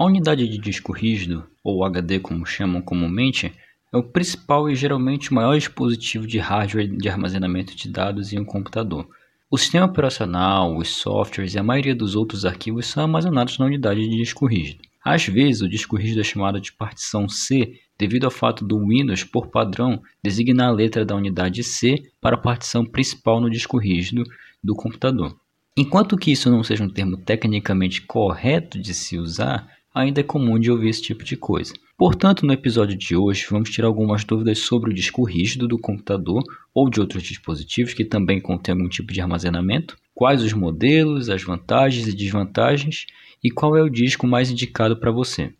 A unidade de disco rígido, ou HD como chamam comumente, é o principal e geralmente o maior dispositivo de hardware de armazenamento de dados em um computador. O sistema operacional, os softwares e a maioria dos outros arquivos são armazenados na unidade de disco rígido. Às vezes, o disco rígido é chamado de partição C devido ao fato do Windows, por padrão, designar a letra da unidade C para a partição principal no disco rígido do computador. Enquanto que isso não seja um termo tecnicamente correto de se usar, ainda é comum de ouvir esse tipo de coisa. Portanto, no episódio de hoje, vamos tirar algumas dúvidas sobre o disco rígido do computador ou de outros dispositivos que também contêm algum tipo de armazenamento, quais os modelos, as vantagens e desvantagens e qual é o disco mais indicado para você.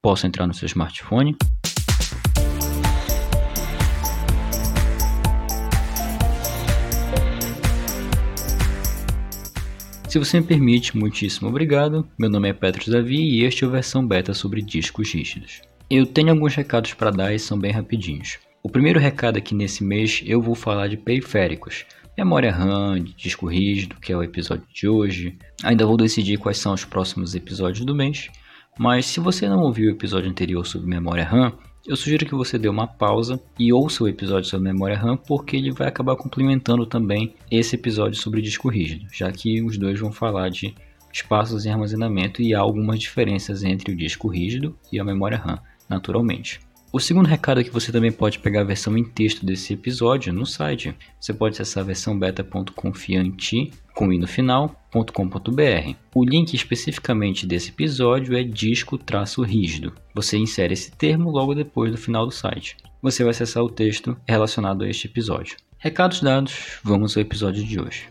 Posso entrar no seu smartphone? Se você me permite, muitíssimo obrigado. Meu nome é Petros Davi e este é a versão beta sobre discos rígidos. Eu tenho alguns recados para dar e são bem rapidinhos. O primeiro recado aqui nesse mês eu vou falar de periféricos. Memória RAM, disco rígido, que é o episódio de hoje. Ainda vou decidir quais são os próximos episódios do mês. Mas se você não ouviu o episódio anterior sobre memória RAM, eu sugiro que você dê uma pausa e ouça o episódio sobre memória RAM, porque ele vai acabar complementando também esse episódio sobre disco rígido, já que os dois vão falar de espaços em armazenamento e há algumas diferenças entre o disco rígido e a memória RAM, naturalmente. O segundo recado é que você também pode pegar a versão em texto desse episódio no site. Você pode acessar a versão beta.confiante com i no final.com.br. O link especificamente desse episódio é disco-rígido. Você insere esse termo logo depois do final do site. Você vai acessar o texto relacionado a este episódio. Recados dados, vamos ao episódio de hoje.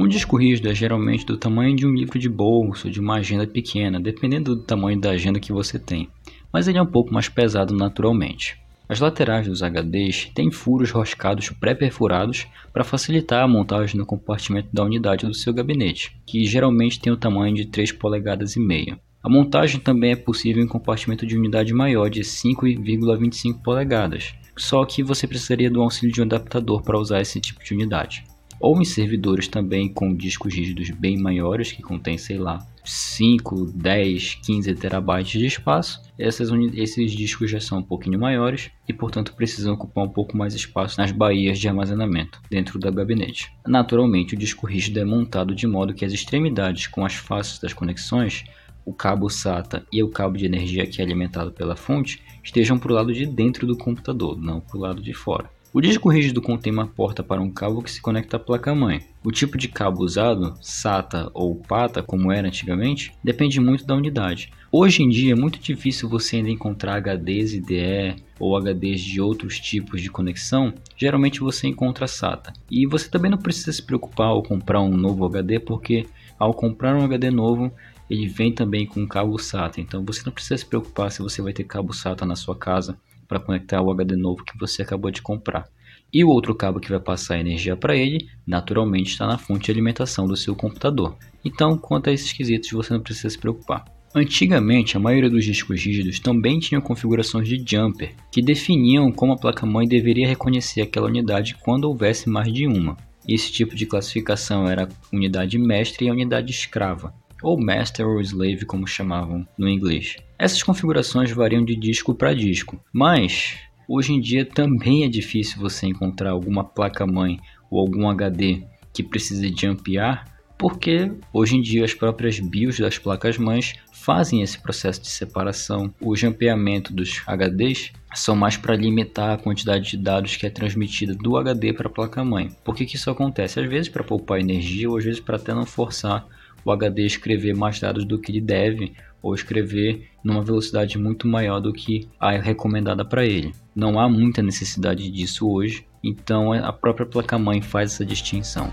Um disco rígido é geralmente do tamanho de um livro de bolso, de uma agenda pequena, dependendo do tamanho da agenda que você tem, mas ele é um pouco mais pesado naturalmente. As laterais dos HDs têm furos roscados pré-perfurados para facilitar a montagem no compartimento da unidade do seu gabinete, que geralmente tem o tamanho de 3 polegadas e meia. A montagem também é possível em compartimento de unidade maior de 5,25 polegadas, só que você precisaria do auxílio de um adaptador para usar esse tipo de unidade ou em servidores também com discos rígidos bem maiores, que contém, sei lá, 5, 10, 15 terabytes de espaço. Essas esses discos já são um pouquinho maiores e, portanto, precisam ocupar um pouco mais espaço nas baías de armazenamento dentro do gabinete. Naturalmente, o disco rígido é montado de modo que as extremidades com as faces das conexões o cabo SATA e o cabo de energia que é alimentado pela fonte estejam para o lado de dentro do computador, não para o lado de fora. O disco rígido contém uma porta para um cabo que se conecta à placa-mãe. O tipo de cabo usado, SATA ou PATA, como era antigamente, depende muito da unidade. Hoje em dia é muito difícil você ainda encontrar HDs IDE ou HDs de outros tipos de conexão, geralmente você encontra SATA. E você também não precisa se preocupar ao comprar um novo HD, porque ao comprar um HD novo, ele vem também com cabo SATA, então você não precisa se preocupar se você vai ter cabo SATA na sua casa para conectar o HD novo que você acabou de comprar. E o outro cabo que vai passar energia para ele, naturalmente está na fonte de alimentação do seu computador. Então, quanto a esses quesitos, você não precisa se preocupar. Antigamente, a maioria dos discos rígidos também tinham configurações de jumper, que definiam como a placa-mãe deveria reconhecer aquela unidade quando houvesse mais de uma. Esse tipo de classificação era unidade mestre e unidade escrava, ou master ou slave como chamavam no inglês. Essas configurações variam de disco para disco, mas hoje em dia também é difícil você encontrar alguma placa-mãe ou algum HD que precise de ampliar, porque hoje em dia as próprias BIOS das placas-mães fazem esse processo de separação. O jampeamento dos HDs são mais para limitar a quantidade de dados que é transmitida do HD para a placa-mãe. Por que, que isso acontece? Às vezes para poupar energia ou às vezes para até não forçar o HD escrever mais dados do que ele deve ou escrever numa velocidade muito maior do que a recomendada para ele. Não há muita necessidade disso hoje, então a própria placa-mãe faz essa distinção.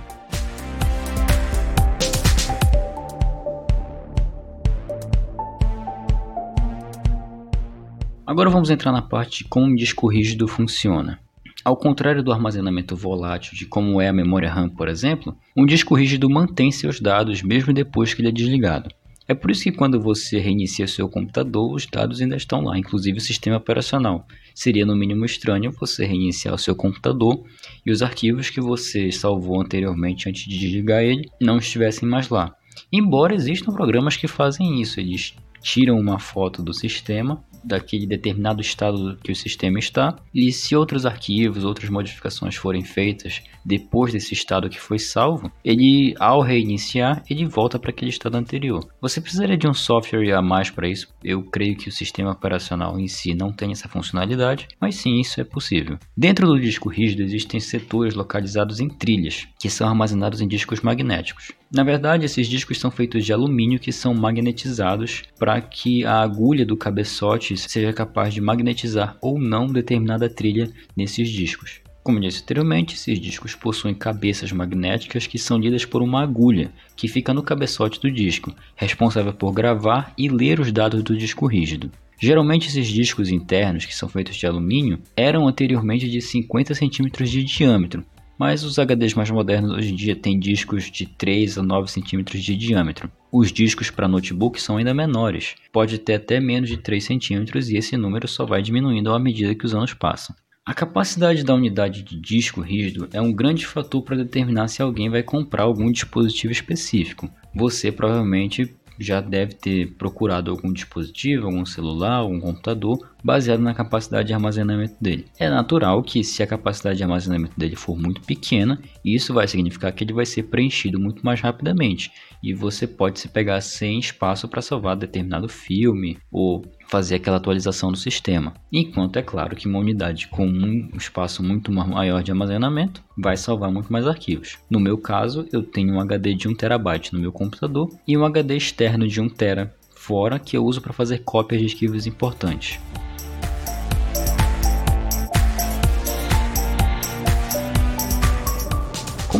Agora vamos entrar na parte de como um disco rígido funciona. Ao contrário do armazenamento volátil de como é a memória RAM, por exemplo, um disco rígido mantém seus dados mesmo depois que ele é desligado. É por isso que quando você reinicia seu computador, os dados ainda estão lá, inclusive o sistema operacional. Seria no mínimo estranho você reiniciar o seu computador e os arquivos que você salvou anteriormente antes de desligar ele não estivessem mais lá. Embora existam programas que fazem isso, eles tiram uma foto do sistema daquele determinado estado que o sistema está, e se outros arquivos, outras modificações forem feitas depois desse estado que foi salvo, ele ao reiniciar, ele volta para aquele estado anterior. Você precisaria de um software a mais para isso. Eu creio que o sistema operacional em si não tem essa funcionalidade, mas sim, isso é possível. Dentro do disco rígido existem setores localizados em trilhas, que são armazenados em discos magnéticos. Na verdade, esses discos são feitos de alumínio que são magnetizados para que a agulha do cabeçote seja capaz de magnetizar ou não determinada trilha nesses discos. Como disse anteriormente, esses discos possuem cabeças magnéticas que são lidas por uma agulha que fica no cabeçote do disco, responsável por gravar e ler os dados do disco rígido. Geralmente esses discos internos, que são feitos de alumínio, eram anteriormente de 50 centímetros de diâmetro, mas os HDs mais modernos hoje em dia têm discos de 3 a 9 centímetros de diâmetro. Os discos para notebook são ainda menores, pode ter até menos de 3 centímetros e esse número só vai diminuindo à medida que os anos passam. A capacidade da unidade de disco rígido é um grande fator para determinar se alguém vai comprar algum dispositivo específico. Você provavelmente já deve ter procurado algum dispositivo, algum celular, algum computador, baseado na capacidade de armazenamento dele. É natural que se a capacidade de armazenamento dele for muito pequena, isso vai significar que ele vai ser preenchido muito mais rapidamente e você pode se pegar sem espaço para salvar determinado filme ou fazer aquela atualização do sistema. Enquanto é claro que uma unidade com um espaço muito maior de armazenamento vai salvar muito mais arquivos. No meu caso, eu tenho um HD de 1 TB no meu computador e um HD externo de 1 TB fora que eu uso para fazer cópias de arquivos importantes.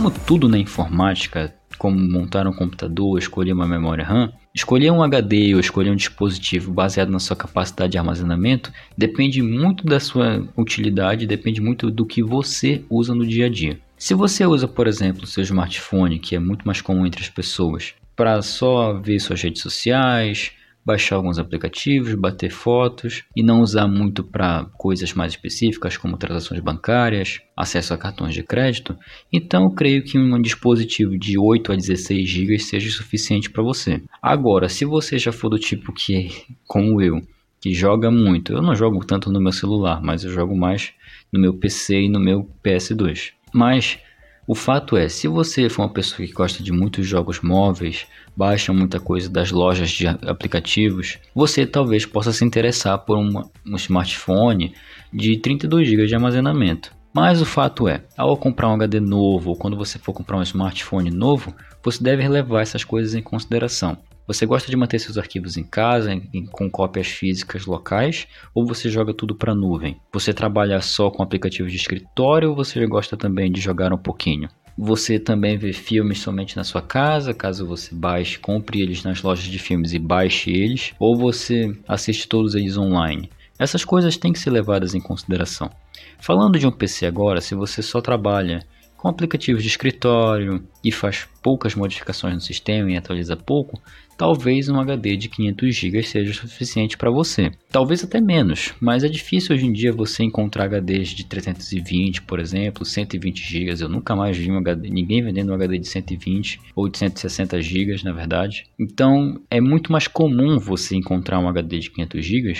Como tudo na informática como montar um computador, escolher uma memória RAM, escolher um HD ou escolher um dispositivo baseado na sua capacidade de armazenamento depende muito da sua utilidade, depende muito do que você usa no dia a dia. Se você usa, por exemplo, o seu smartphone, que é muito mais comum entre as pessoas, para só ver suas redes sociais, baixar alguns aplicativos, bater fotos e não usar muito para coisas mais específicas como transações bancárias, acesso a cartões de crédito, então creio que um dispositivo de 8 a 16 GB seja suficiente para você. Agora, se você já for do tipo que, como eu, que joga muito, eu não jogo tanto no meu celular, mas eu jogo mais no meu PC e no meu PS2. Mas o fato é, se você for uma pessoa que gosta de muitos jogos móveis, baixa muita coisa das lojas de aplicativos, você talvez possa se interessar por uma, um smartphone de 32 GB de armazenamento. Mas o fato é, ao comprar um HD novo ou quando você for comprar um smartphone novo, você deve levar essas coisas em consideração. Você gosta de manter seus arquivos em casa, em, com cópias físicas locais, ou você joga tudo para nuvem? Você trabalha só com aplicativos de escritório ou você gosta também de jogar um pouquinho? Você também vê filmes somente na sua casa, caso você baixe, compre eles nas lojas de filmes e baixe eles, ou você assiste todos eles online. Essas coisas têm que ser levadas em consideração. Falando de um PC agora, se você só trabalha com aplicativos de escritório e faz poucas modificações no sistema e atualiza pouco, talvez um HD de 500 GB seja suficiente para você. Talvez até menos, mas é difícil hoje em dia você encontrar HDs de 320, por exemplo, 120 GB. Eu nunca mais vi um HD, ninguém vendendo um HD de 120 ou de 160 GB, na verdade. Então, é muito mais comum você encontrar um HD de 500 GB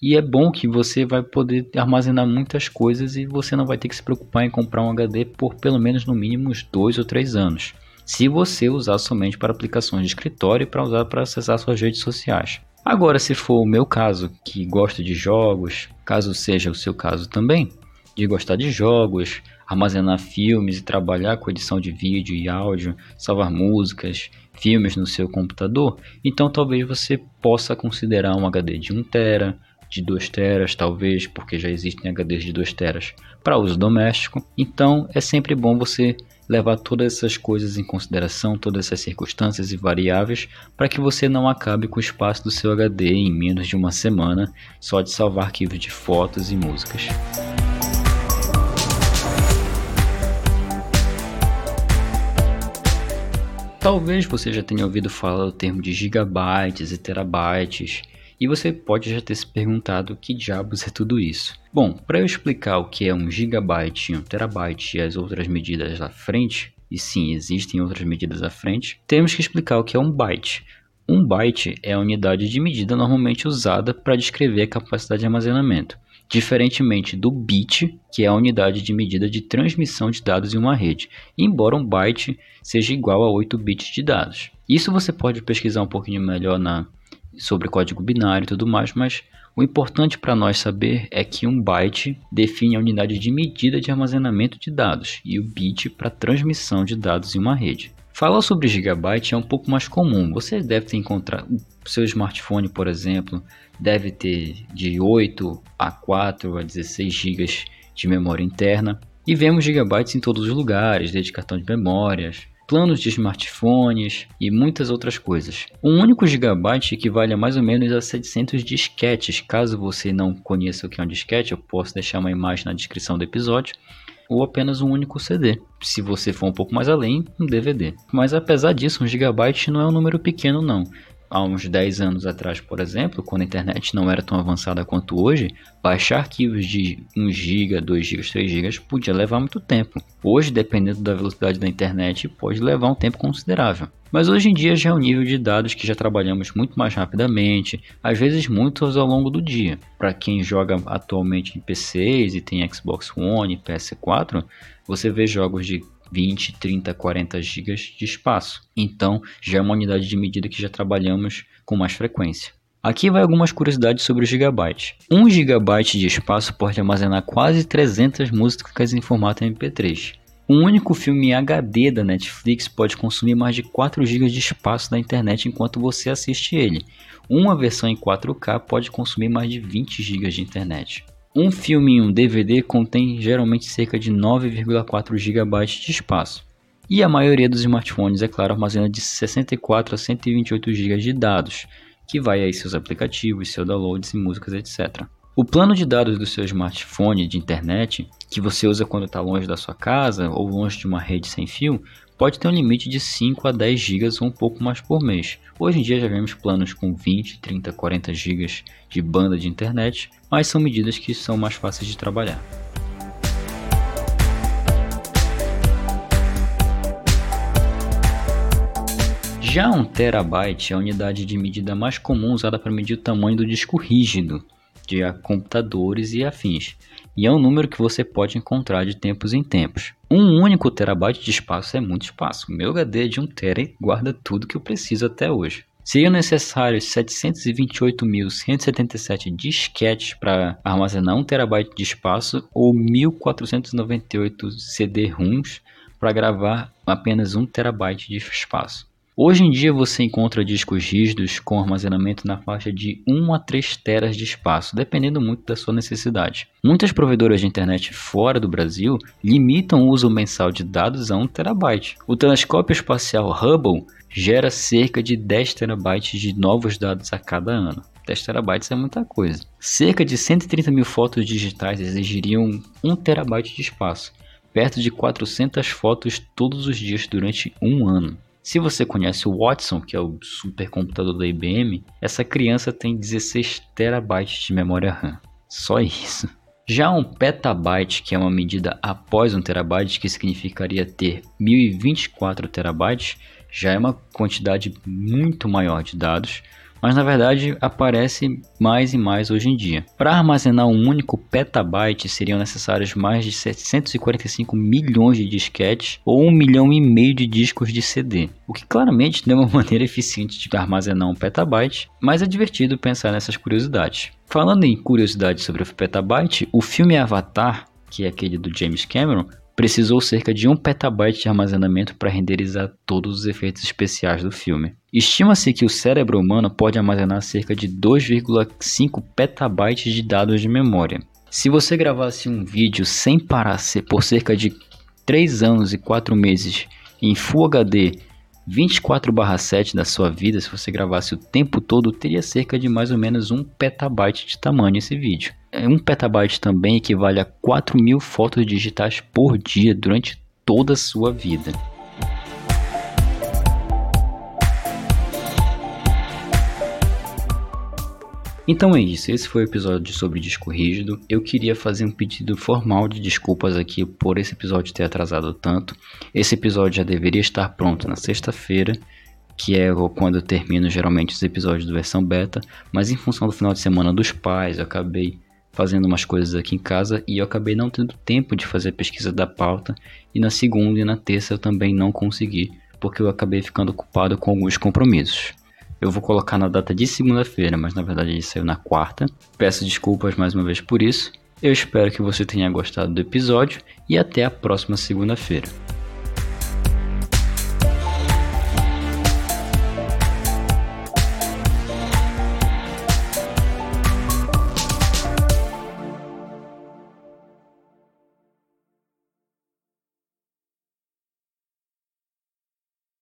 e é bom que você vai poder armazenar muitas coisas e você não vai ter que se preocupar em comprar um HD por pelo menos no mínimo uns 2 ou 3 anos se você usar somente para aplicações de escritório e para usar para acessar suas redes sociais. Agora, se for o meu caso, que gosta de jogos, caso seja o seu caso também, de gostar de jogos, armazenar filmes e trabalhar com edição de vídeo e áudio, salvar músicas, filmes no seu computador, então talvez você possa considerar um HD de 1 tera, de 2 teras, talvez, porque já existem HDs de 2 teras para uso doméstico. Então é sempre bom você levar todas essas coisas em consideração, todas essas circunstâncias e variáveis, para que você não acabe com o espaço do seu HD em menos de uma semana só de salvar arquivos de fotos e músicas. Talvez você já tenha ouvido falar do termo de gigabytes e terabytes, e você pode já ter se perguntado que diabos é tudo isso. Bom, para eu explicar o que é um gigabyte, um terabyte e as outras medidas à frente, e sim, existem outras medidas à frente, temos que explicar o que é um byte. Um byte é a unidade de medida normalmente usada para descrever a capacidade de armazenamento, diferentemente do bit, que é a unidade de medida de transmissão de dados em uma rede, embora um byte seja igual a 8 bits de dados. Isso você pode pesquisar um pouquinho melhor na, sobre código binário e tudo mais, mas o importante para nós saber é que um byte define a unidade de medida de armazenamento de dados e o bit para transmissão de dados em uma rede. Falar sobre gigabyte é um pouco mais comum. Você deve ter encontrado seu smartphone, por exemplo, deve ter de 8 a 4 a 16 GB de memória interna. E vemos gigabytes em todos os lugares, desde cartão de memórias, planos de smartphones e muitas outras coisas. Um único gigabyte equivale a mais ou menos a 700 disquetes. Caso você não conheça o que é um disquete, eu posso deixar uma imagem na descrição do episódio ou apenas um único CD. Se você for um pouco mais além, um DVD. Mas apesar disso, um gigabyte não é um número pequeno não há uns 10 anos atrás, por exemplo, quando a internet não era tão avançada quanto hoje, baixar arquivos de 1 GB, 2 GB, 3 GB podia levar muito tempo. Hoje, dependendo da velocidade da internet, pode levar um tempo considerável. Mas hoje em dia já é um nível de dados que já trabalhamos muito mais rapidamente, às vezes muitos ao longo do dia. Para quem joga atualmente em PCs e tem Xbox One e PS4, você vê jogos de 20, 30, 40 GB de espaço. Então, já é uma unidade de medida que já trabalhamos com mais frequência. Aqui vai algumas curiosidades sobre o gigabyte. 1 GB de espaço pode armazenar quase 300 músicas em formato MP3. Um único filme HD da Netflix pode consumir mais de 4 GB de espaço da internet enquanto você assiste ele. Uma versão em 4K pode consumir mais de 20 GB de internet. Um filme em um DVD contém geralmente cerca de 9,4 GB de espaço. E a maioria dos smartphones, é claro, armazena de 64 a 128 GB de dados, que vai aí seus aplicativos, seus downloads e músicas, etc. O plano de dados do seu smartphone de internet, que você usa quando está longe da sua casa ou longe de uma rede sem fio, pode ter um limite de 5 a 10 GB ou um pouco mais por mês. Hoje em dia já vemos planos com 20, 30, 40 GB de banda de internet, mas são medidas que são mais fáceis de trabalhar. Já 1 terabyte é a unidade de medida mais comum usada para medir o tamanho do disco rígido de computadores e afins, e é um número que você pode encontrar de tempos em tempos. Um único terabyte de espaço é muito espaço. Meu HD é de 1 tera guarda tudo que eu preciso até hoje. Seriam necessários 728.177 disquetes para armazenar 1 terabyte de espaço ou 1.498 CD-ROMs para gravar apenas 1 terabyte de espaço. Hoje em dia você encontra discos rígidos com armazenamento na faixa de 1 a 3 teras de espaço, dependendo muito da sua necessidade. Muitas provedoras de internet fora do Brasil limitam o uso mensal de dados a 1 terabyte. O telescópio espacial Hubble gera cerca de 10 terabytes de novos dados a cada ano. 10 terabytes é muita coisa. Cerca de 130 mil fotos digitais exigiriam 1 terabyte de espaço, perto de 400 fotos todos os dias durante um ano. Se você conhece o Watson, que é o supercomputador da IBM, essa criança tem 16 terabytes de memória RAM. Só isso. Já um petabyte, que é uma medida após um terabyte, que significaria ter 1024 terabytes, já é uma quantidade muito maior de dados, mas na verdade aparece mais e mais hoje em dia. Para armazenar um único petabyte seriam necessários mais de 745 milhões de disquetes ou um milhão e meio de discos de CD, o que claramente não é uma maneira eficiente de armazenar um petabyte, mas é divertido pensar nessas curiosidades. Falando em curiosidades sobre o petabyte, o filme Avatar, que é aquele do James Cameron, precisou cerca de 1 petabyte de armazenamento para renderizar todos os efeitos especiais do filme. Estima-se que o cérebro humano pode armazenar cerca de 2,5 petabytes de dados de memória. Se você gravasse um vídeo sem parar por cerca de 3 anos e 4 meses em Full HD 24/7 da sua vida, se você gravasse o tempo todo, teria cerca de mais ou menos 1 petabyte de tamanho esse vídeo. 1 é, petabyte também equivale a 4 mil fotos digitais por dia durante toda a sua vida. Então é isso, esse foi o episódio sobre disco rígido. Eu queria fazer um pedido formal de desculpas aqui por esse episódio ter atrasado tanto. Esse episódio já deveria estar pronto na sexta-feira, que é quando eu termino geralmente os episódios do versão beta, mas em função do final de semana dos pais, eu acabei fazendo umas coisas aqui em casa e eu acabei não tendo tempo de fazer a pesquisa da pauta. E na segunda e na terça eu também não consegui, porque eu acabei ficando ocupado com alguns compromissos. Eu vou colocar na data de segunda-feira, mas na verdade ele saiu na quarta. Peço desculpas mais uma vez por isso. Eu espero que você tenha gostado do episódio e até a próxima segunda-feira.